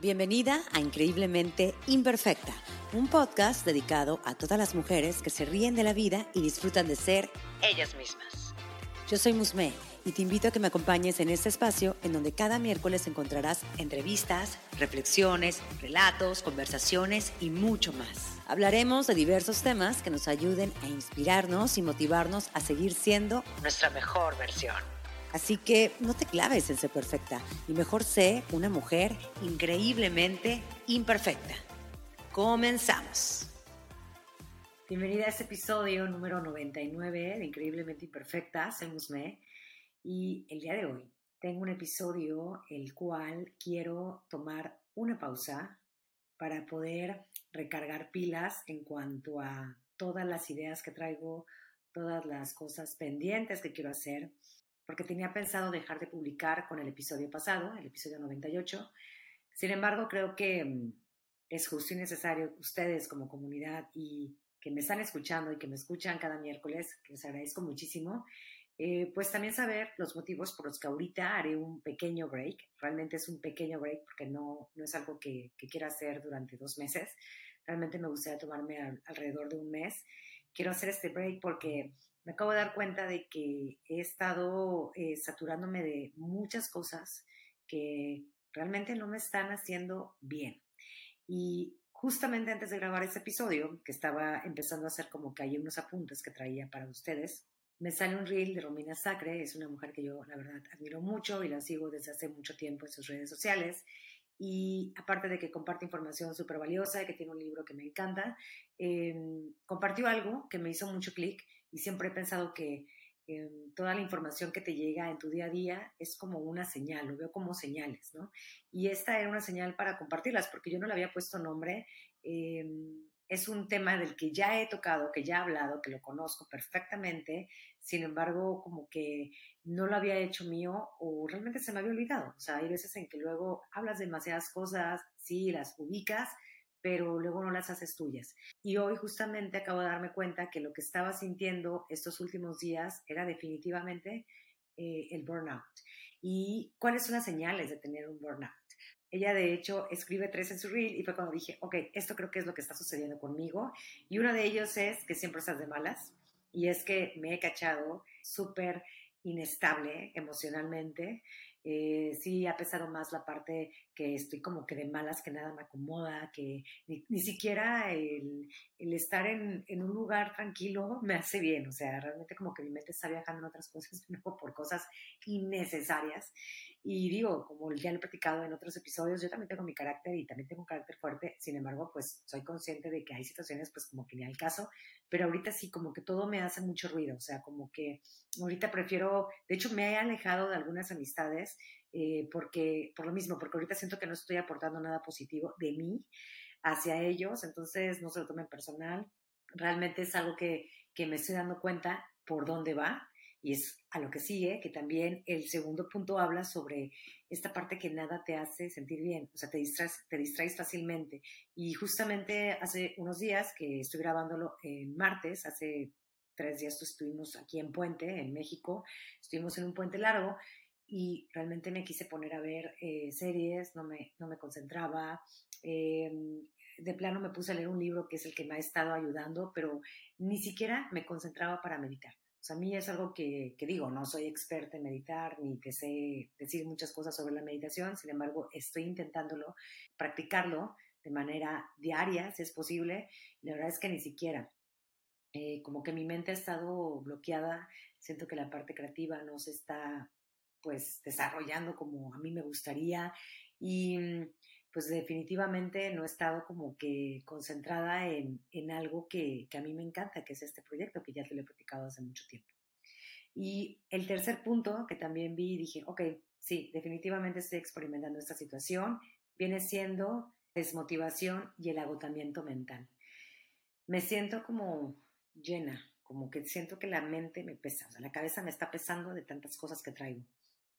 Bienvenida a Increíblemente Imperfecta, un podcast dedicado a todas las mujeres que se ríen de la vida y disfrutan de ser ellas mismas. Yo soy Musme y te invito a que me acompañes en este espacio en donde cada miércoles encontrarás entrevistas, reflexiones, relatos, conversaciones y mucho más. Hablaremos de diversos temas que nos ayuden a inspirarnos y motivarnos a seguir siendo nuestra mejor versión. Así que no te claves en ser perfecta y mejor sé una mujer increíblemente imperfecta. Comenzamos. Bienvenida a este episodio número 99 de Increíblemente Imperfecta. Soy Musme y el día de hoy tengo un episodio el cual quiero tomar una pausa para poder recargar pilas en cuanto a todas las ideas que traigo, todas las cosas pendientes que quiero hacer porque tenía pensado dejar de publicar con el episodio pasado, el episodio 98. Sin embargo, creo que mm, es justo y necesario ustedes como comunidad y que me están escuchando y que me escuchan cada miércoles, que les agradezco muchísimo, eh, pues también saber los motivos por los que ahorita haré un pequeño break. Realmente es un pequeño break porque no, no es algo que, que quiera hacer durante dos meses. Realmente me gustaría tomarme alrededor de un mes. Quiero hacer este break porque me acabo de dar cuenta de que he estado eh, saturándome de muchas cosas que realmente no me están haciendo bien. Y justamente antes de grabar este episodio, que estaba empezando a hacer como que hay unos apuntes que traía para ustedes, me sale un reel de Romina Sacre, es una mujer que yo la verdad admiro mucho y la sigo desde hace mucho tiempo en sus redes sociales. Y aparte de que comparte información súper valiosa, que tiene un libro que me encanta, em, compartió algo que me hizo mucho clic y siempre he pensado que em, toda la información que te llega en tu día a día es como una señal, lo veo como señales, ¿no? Y esta era una señal para compartirlas, porque yo no le había puesto nombre. Em, es un tema del que ya he tocado, que ya he hablado, que lo conozco perfectamente, sin embargo, como que no lo había hecho mío o realmente se me había olvidado. O sea, hay veces en que luego hablas demasiadas cosas, sí, las ubicas, pero luego no las haces tuyas. Y hoy justamente acabo de darme cuenta que lo que estaba sintiendo estos últimos días era definitivamente eh, el burnout. ¿Y cuáles son las señales de tener un burnout? Ella de hecho escribe tres en su reel y fue cuando dije, ok, esto creo que es lo que está sucediendo conmigo. Y uno de ellos es que siempre estás de malas y es que me he cachado súper inestable emocionalmente, eh, sí ha pesado más la parte que estoy como que de malas, que nada me acomoda, que ni, siquiera el, el estar en, en, un lugar tranquilo me hace bien, o sea, realmente como que mi mente está viajando en otras cosas, no por cosas innecesarias. Y digo, como ya lo he platicado en otros episodios, yo también tengo mi carácter y también tengo un carácter fuerte, sin embargo, pues soy consciente de que hay situaciones pues como que ni al caso, pero ahorita sí como que todo me hace mucho ruido, o sea, como que ahorita prefiero, de hecho me he alejado de algunas amistades eh, porque, por lo mismo, porque ahorita siento que no estoy aportando nada positivo de mí hacia ellos, entonces no se lo tomen personal, realmente es algo que, que me estoy dando cuenta por dónde va y es a lo que sigue, que también el segundo punto habla sobre esta parte que nada te hace sentir bien, o sea, te distraes, te distraes fácilmente. Y justamente hace unos días que estoy grabándolo en martes, hace tres días estuvimos aquí en Puente, en México, estuvimos en un puente largo y realmente me quise poner a ver eh, series, no me, no me concentraba. Em, de plano me puse a leer un libro que es el que me ha estado ayudando, pero ni siquiera me concentraba para meditar. O sea, a mí es algo que, que, digo, no soy experta en meditar ni te sé decir muchas cosas sobre la meditación, sin embargo, estoy intentándolo, practicarlo de manera diaria, si es posible. la verdad es que ni siquiera. Eh, como que mi mente ha estado bloqueada, siento que la parte creativa no se está pues desarrollando como a mí me gustaría y mm, pues definitivamente no he estado como que concentrada en, en algo que, que, a mí me encanta, que es este proyecto que ya te lo he platicado hace mucho tiempo. Y el tercer punto que también vi y dije, ok, sí, definitivamente estoy experimentando esta situación, viene siendo desmotivación y el agotamiento mental. Me siento como llena, como que siento que la mente me pesa, o sea, la cabeza me está pesando de tantas cosas que traigo.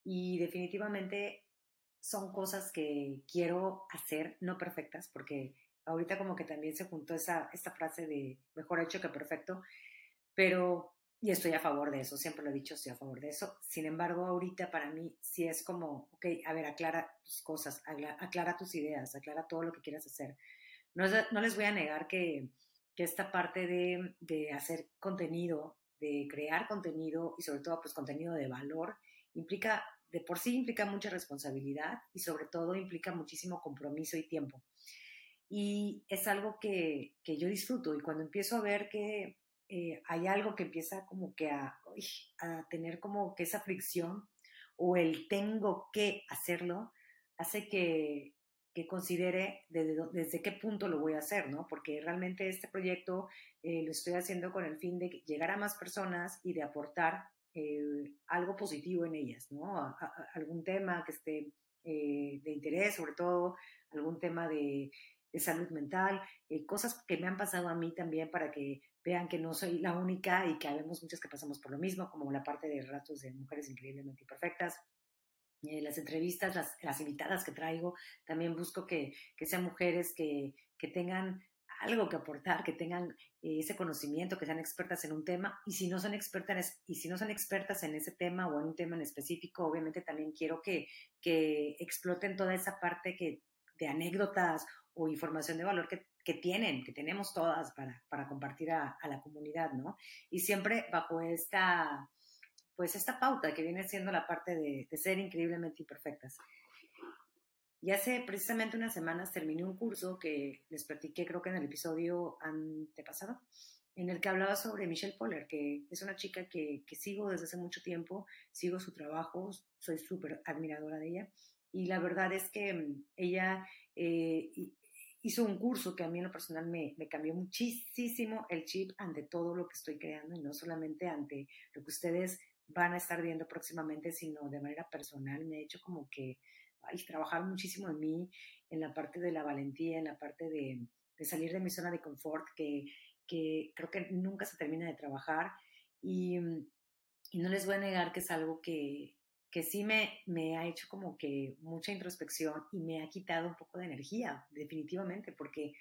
Y definitivamente son cosas que quiero hacer, no perfectas, porque ahorita como que también se juntó esa, esta frase de mejor hecho que perfecto, pero y estoy a favor de eso, siempre lo he dicho, estoy a favor de eso. Sin embargo, ahorita para mí sí es como, ok, a ver, aclara tus cosas, aclara, tus ideas, aclara todo lo que quieras hacer. No, no les voy a negar que, que esta parte de, de, hacer contenido, de crear contenido y sobre todo pues contenido de valor, implica, de por sí implica mucha responsabilidad y sobre todo implica muchísimo compromiso y tiempo. Y es algo que, que yo disfruto y cuando empiezo a ver que eh, hay algo que empieza como que a, tener como que esa fricción o el tengo que hacerlo, hace que, que considere desde, desde, qué punto lo voy a hacer, ¿no? Porque realmente este proyecto eh, lo estoy haciendo con el fin de llegar a más personas y de aportar eh, algo positivo en ellas, ¿no? algún tema que esté de interés, sobre todo algún tema de, de salud mental, cosas que me han pasado a mí también para que vean que no soy la única y que habemos muchas que pasamos por lo mismo, como la parte de ratos de mujeres increíblemente imperfectas. Eh, las entrevistas, las, las, invitadas que traigo, también busco que, que sean mujeres que, que, tengan algo que aportar, que tengan eh, ese conocimiento, que sean expertas en un tema. Y si no son expertas, y si no son expertas en ese tema o en un tema en específico, obviamente también quiero que, que exploten toda esa parte que, de anécdotas o información de valor que, que tienen, que tenemos todas para, para compartir a, a, la comunidad, ¿no? Y siempre bajo esta, pues esta pauta que viene siendo la parte de, de ser increíblemente imperfectas. Y hace precisamente unas semanas terminé un curso que les platiqué, creo que en el episodio antepasado, en el que hablaba sobre Michelle Poller, que es una chica que, que sigo desde hace mucho tiempo, sigo su trabajo, soy súper admiradora de ella. Y la verdad es que mm, ella eh, hizo un curso que a mí en lo personal me, me, cambió muchísimo el chip ante todo lo que estoy creando y no solamente ante lo que ustedes van a estar viendo próximamente, sino de manera personal. Me ha hecho como que ay, trabajar muchísimo en mí, en la parte de la valentía, en la parte de, salir de mi zona de confort, que, que, creo que nunca se termina de trabajar. Y, y no les voy a negar que es algo que, que sí me, me ha hecho como que mucha introspección y me ha quitado un poco de energía, definitivamente, porque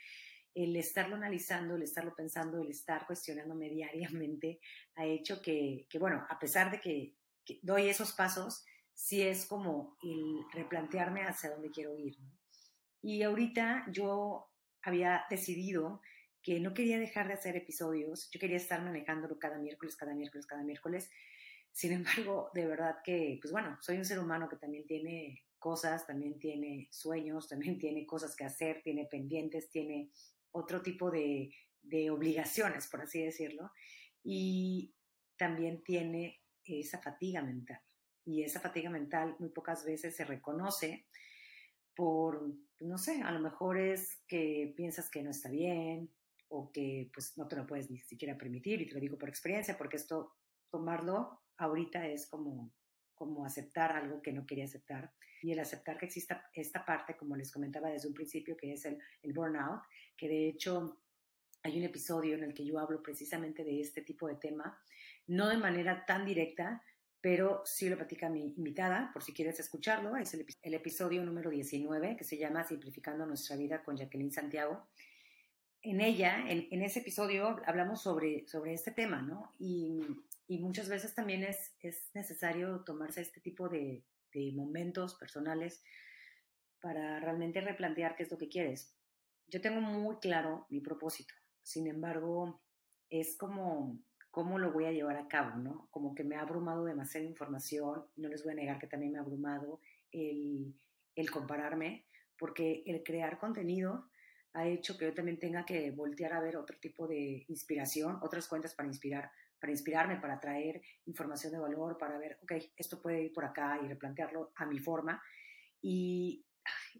el estarlo analizando, el estarlo pensando, el estar cuestionándome diariamente ha hecho que, que bueno, a pesar de que, doy esos pasos, sí es como el replantearme hacia dónde quiero ir. Y ahorita yo había decidido que no quería dejar de hacer episodios, yo quería estar manejándolo cada miércoles, cada miércoles, cada miércoles, sin embargo, de verdad que, pues bueno, soy un ser humano que también tiene cosas, también tiene sueños, también tiene cosas que hacer, tiene pendientes, tiene otro tipo de, de obligaciones, por así decirlo, y también tiene esa fatiga mental. Y esa fatiga mental muy pocas veces se reconoce por, no sé, a lo mejor es que piensas que no está bien o que pues no te lo puedes ni siquiera permitir, y te lo digo por experiencia, porque esto tomarlo ahorita es como, como aceptar algo que no quería aceptar y el aceptar que exista esta parte, como les comentaba desde un principio, que es el, el burnout, que de hecho hay un episodio en el que yo hablo precisamente de este tipo de tema, no de manera tan directa, pero sí lo platica mi invitada, por si quieres escucharlo, es el, el episodio número 19, que se llama Simplificando nuestra vida con Jacqueline Santiago. En ella, en, en ese episodio, hablamos sobre, sobre este tema, ¿no? Y y muchas veces también es, es necesario tomarse este tipo de, de, momentos personales para realmente replantear qué es lo que quieres. Yo tengo muy claro mi propósito, sin embargo, es como cómo lo voy a llevar a cabo, ¿no? Como que me ha abrumado demasiada información, no les voy a negar que también me ha abrumado el, el compararme, porque el crear contenido ha hecho que yo también tenga que voltear a ver otro tipo de inspiración, otras cuentas para inspirar para inspirarme, para traer información de valor, para ver, ok, esto puede ir por acá y replantearlo a mi forma. Y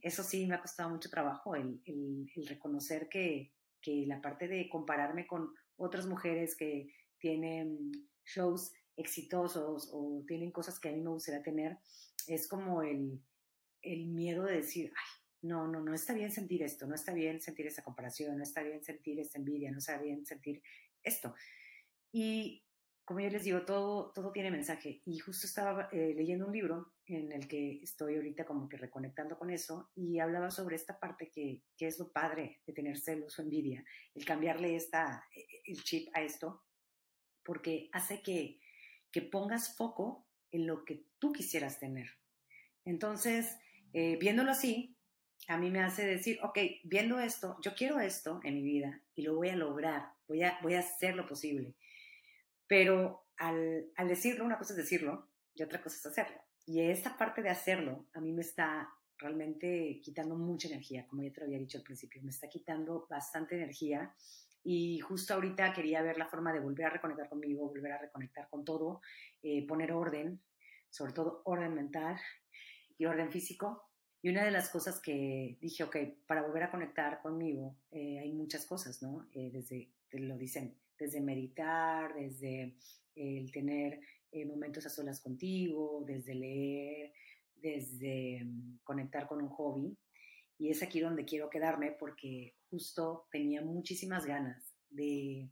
eso sí me ha costado mucho trabajo, el, el, reconocer que, que, la parte de compararme con otras mujeres que tienen shows exitosos o tienen cosas que a mí me gustaría tener, es como el, el miedo de decir, ay, no, no, no está bien sentir esto, no está bien sentir esa comparación, no está bien sentir esta envidia, no está bien sentir esto. Y como yo les digo, todo, todo tiene mensaje. Y justo estaba eh, leyendo un libro en el que estoy ahorita como que reconectando con eso y hablaba sobre esta parte que, que es lo padre de tener celos o envidia, el cambiarle esta, e, e, el chip a esto, porque hace que, que pongas foco en lo que tú quisieras tener. Entonces, eh, viéndolo así, a mí me hace decir, ok, viendo esto, yo quiero esto en mi vida y lo voy a lograr, voy a, voy a hacer lo posible. Pero al, al decirlo, una cosa es decirlo y otra cosa es hacerlo. Y esta parte de hacerlo a mí me está realmente quitando mucha energía, como ya te lo había dicho al principio, me está quitando bastante energía y justo ahorita quería ver la forma de volver a reconectar conmigo, volver a reconectar con todo, eh, poner orden, sobre todo orden mental y orden físico. Y una de las cosas que dije, ok, para volver a conectar conmigo eh, hay muchas cosas, ¿no? Eh, desde, lo dicen, desde meditar, desde el tener momentos a solas contigo, desde leer, desde mm, conectar con un hobby. Y es aquí donde quiero quedarme porque justo tenía muchísimas ganas de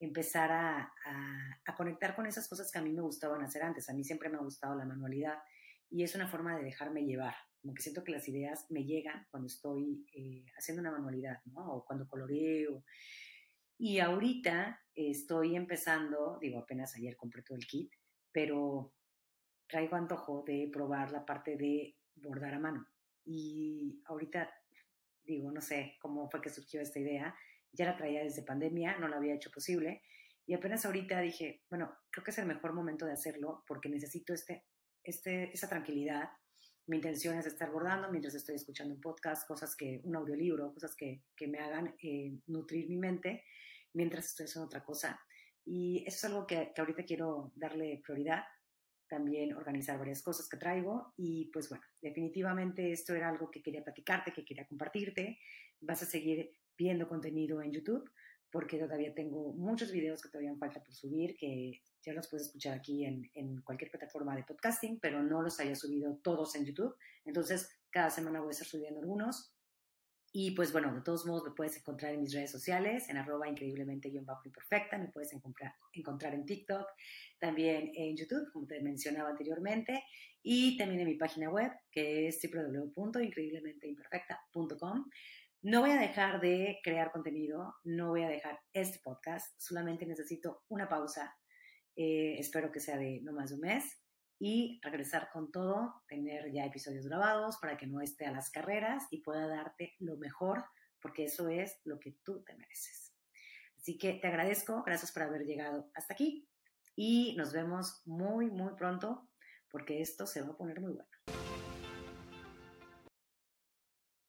empezar a, a, conectar con esas cosas que a mí me gustaban hacer antes. A mí siempre me ha gustado la manualidad y es una forma de dejarme llevar. Como que siento que las ideas me llegan cuando estoy eh, haciendo una manualidad, ¿no? O cuando coloreo. Y ahorita estoy empezando, digo, apenas ayer compré todo el kit, pero traigo antojo de probar la parte de bordar a mano. Y ahorita digo, no sé cómo fue que surgió esta idea, ya la traía desde pandemia, no la había hecho posible. Y apenas ahorita dije, bueno, creo que es el mejor momento de hacerlo porque necesito este, este, esa tranquilidad. Mi intención es estar bordando mientras estoy escuchando un podcast, cosas que, un audiolibro, cosas que, que me hagan eh, nutrir mi mente mientras estoy haciendo otra cosa. Y eso es algo que, que ahorita quiero darle prioridad también organizar varias cosas que traigo y pues bueno, definitivamente esto era algo que quería platicarte, que quería compartirte. Vas a seguir viendo contenido en YouTube porque todavía tengo muchos videos que todavía falta por subir, que ya los puedes escuchar aquí en, en cualquier plataforma de podcasting, pero no los haya subido todos en YouTube. Entonces, cada semana voy a estar subiendo algunos y pues bueno, de todos modos me puedes encontrar en mis redes sociales, en arroba increíblemente-imperfecta, me puedes encontrar, en TikTok, también en YouTube, como te mencionaba anteriormente, y también en mi página web, que es www.increíblementeimperfecta.com. No voy a dejar de crear contenido, no voy a dejar este podcast, solamente necesito una pausa, eh, espero que sea de no más de un mes, y regresar con todo, tener ya episodios grabados para que no esté a las carreras y pueda darte lo mejor, porque eso es lo que tú te mereces. Así que te agradezco, gracias por haber llegado hasta aquí y nos vemos muy, muy pronto porque esto se va a poner muy bueno.